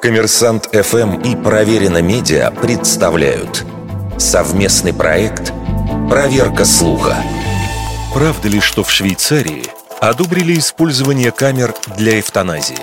Коммерсант ФМ и Проверено Медиа представляют совместный проект «Проверка слуха». Правда ли, что в Швейцарии одобрили использование камер для эвтаназии?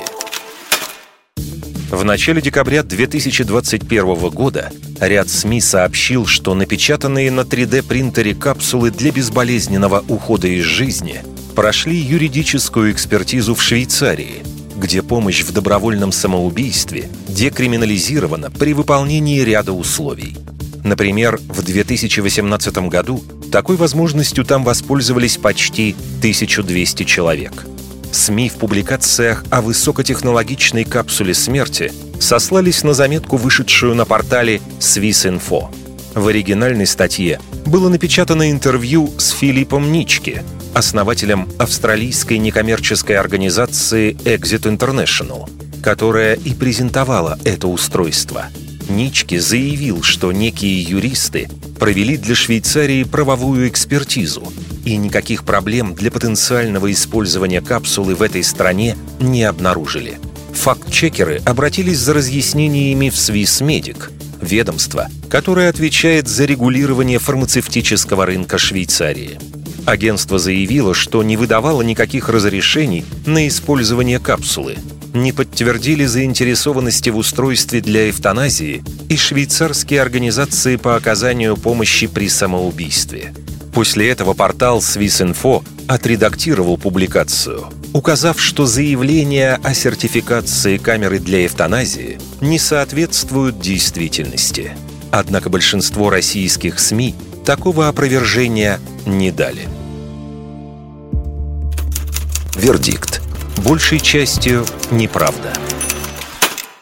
В начале декабря 2021 года ряд СМИ сообщил, что напечатанные на 3D-принтере капсулы для безболезненного ухода из жизни прошли юридическую экспертизу в Швейцарии, где помощь в добровольном самоубийстве декриминализирована при выполнении ряда условий. Например, в 2018 году такой возможностью там воспользовались почти 1200 человек – СМИ в публикациях о высокотехнологичной капсуле смерти сослались на заметку, вышедшую на портале Swissinfo. В оригинальной статье было напечатано интервью с Филиппом Нички, основателем австралийской некоммерческой организации Exit International, которая и презентовала это устройство. Нички заявил, что некие юристы провели для Швейцарии правовую экспертизу и никаких проблем для потенциального использования капсулы в этой стране не обнаружили. Факт-чекеры обратились за разъяснениями в Swissmedic, ведомство, которое отвечает за регулирование фармацевтического рынка Швейцарии. Агентство заявило, что не выдавало никаких разрешений на использование капсулы, не подтвердили заинтересованности в устройстве для эвтаназии и швейцарские организации по оказанию помощи при самоубийстве – После этого портал Swissinfo отредактировал публикацию, указав, что заявления о сертификации камеры для эвтаназии не соответствуют действительности. Однако большинство российских СМИ такого опровержения не дали. Вердикт. Большей частью неправда.